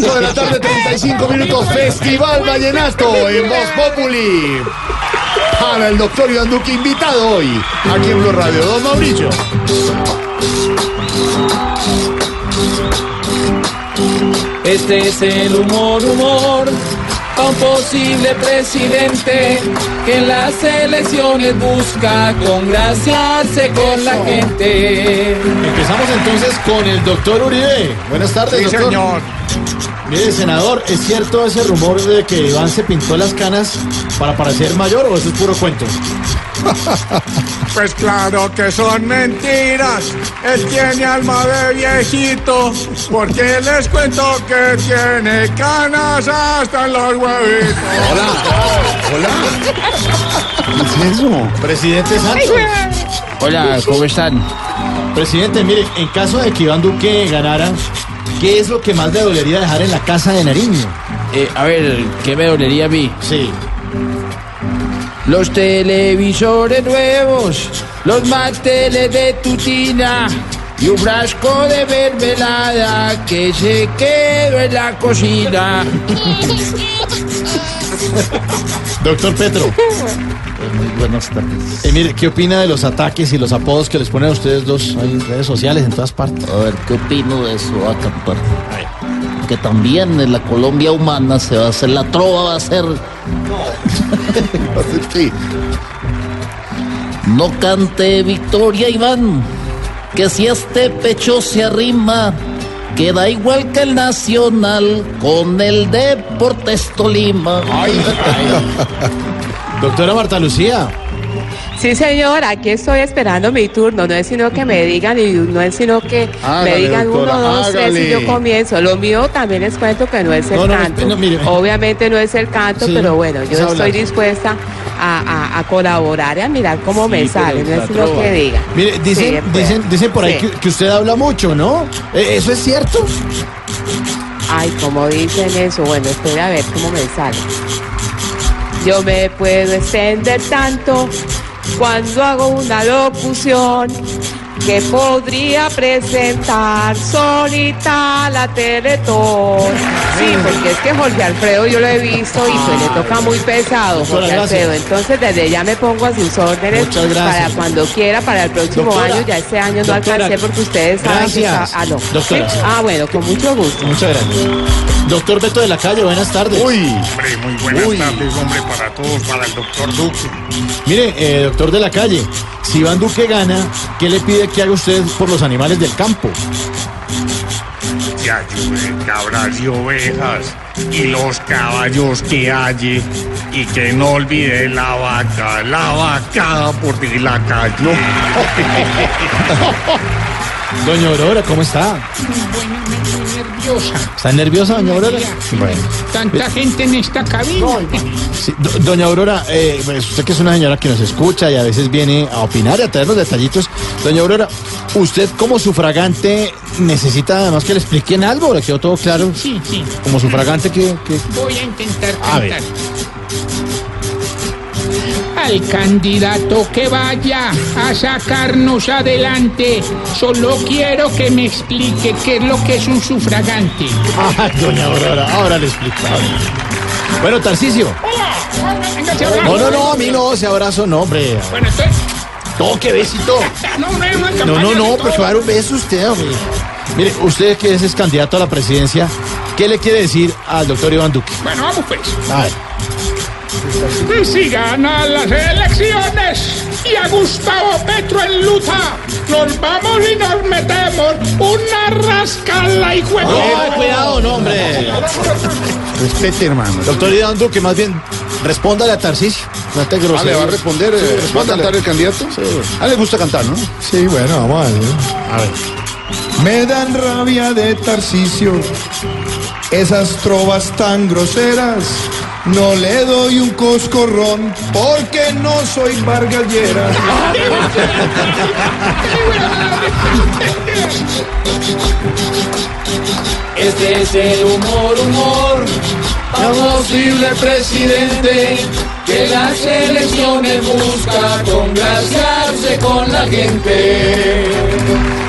5 de la tarde, 35 minutos, Festival Vallenato en Voz Populi. Para el doctor Iván Duque, invitado hoy, aquí en Blue Radio. Don Mauricio. Este es el humor, humor, a un posible presidente que en las elecciones busca congraciarse con la gente. Empezamos entonces con el doctor Uribe. Buenas tardes, Sí, doctor. señor. Mire, senador, ¿es cierto ese rumor de que Iván se pintó las canas para parecer mayor o eso es puro cuento? Pues claro que son mentiras. Él tiene alma de viejito. Porque les cuento que tiene canas hasta en los huevitos. ¿Qué es eso? Presidente Santos. Hola, ¿cómo están? Presidente, mire, en caso de que Iván Duque ganara, ¿qué es lo que más le dolería dejar en la casa de Nariño? Eh, a ver, ¿qué me dolería a mí? Sí. Los televisores nuevos, los manteles de tutina y un frasco de mermelada que se quedó en la cocina. Doctor Petro, Muy buenas tardes. eh, mire, ¿qué opina de los ataques y los apodos que les ponen a ustedes dos Hay en redes sociales en todas partes? A ver, ¿qué opino de eso, Acampar? Que también en la Colombia humana se va a hacer la trova, va a ser Sí. No cante Victoria Iván, que si este pecho se arrima, queda igual que el Nacional con el Deportes Tolima. Doctora Marta Lucía, Sí, señor, aquí estoy esperando mi turno. No es sino que me digan y no es sino que Hágale, me digan doctora, uno, dos, tres y hágale. yo comienzo. Lo mío también les cuento que no es el No, no, no, canto. no, mire. Obviamente no es el canto, Sí, pero bueno, yo hablar. estoy dispuesta a, a- a colaborar y a mirar cómo me Sí, sale. No es sino trova. que digan. mire, dicen, Sí, dicen, dicen por ahí que, que usted habla mucho, ¿no? Eh, ¿Eso es cierto? Ay, como dicen eso, bueno, espera a ver cómo me sale. Yo me puedo extender tanto cuando hago una locución que podría presentar solita la Teletón. Sí, porque es que Jorge Alfredo yo lo he visto y pues le toca muy pesado, Jorge. Alfredo. Entonces desde ya me pongo a sus órdenes para cuando quiera, para el próximo Doctora, año. Ya este año no doctora, alcancé porque ustedes saben que gracias. está- Ah, no. Doctora. ¿Sí? Ah, bueno, con mucho gusto. Muchas gracias. Doctor Beto de la Calle, buenas tardes. Uy, Hombre, muy buenas Uy. tardes, hombre, para todos, para el doctor Duque. Mire, eh, doctor de la Calle, si Iván Duque gana, ¿qué le pide que haga usted por los animales del campo? Que ayude cabras y ovejas y los caballos que hay. Y que no olvide la vaca, la vaca por ti la cayó. Doña Aurora, ¿cómo está? Nerviosa. ¿Está nerviosa, doña Aurora? Bueno. Tanta gente en esta cabina. Sí, do- doña Aurora, eh, pues usted que es una señora que nos escucha y a veces viene a opinar y a traer los detallitos. Doña Aurora, usted como sufragante necesita además que le expliquen algo, ¿le quedó todo claro? Sí, sí. Como sufragante que... que- Voy a intentar A ver. Al candidato que vaya a sacarnos adelante, solo quiero que me explique qué es lo que es un sufragante. Ay, doña Aurora, ahora le explico. Bueno, se abraza. No, no, no, a mí no, ese abrazo no, hombre. Bueno, entonces, No, qué besito. no, no, No, no, va a dar un beso usted, hombre. Mire, usted que es candidato a la presidencia, ¿qué le quiere decir al doctor Iván Duque? Bueno, vamos pues. A ver. Si gana las elecciones y a Gustavo Petro en luta, nos vamos y nos metemos una rascala y juego. Ay, cuidado, no, hombre. respete, hermano. Doctor Iván Duque, más bien, respóndale a Tarcisio. No te Ah, ¿le va a responder? eh, ¿Va a cantar el candidato? Sí. Ah, le gusta cantar, ¿no? Sí, bueno, vamos a ver. A ver. Me dan rabia de Tarcisio, esas trovas tan groseras. No le doy un coscorrón porque no soy Vargas Lleras. Este es el humor, humor, posible presidente que las elecciones busca congraciarse con la gente.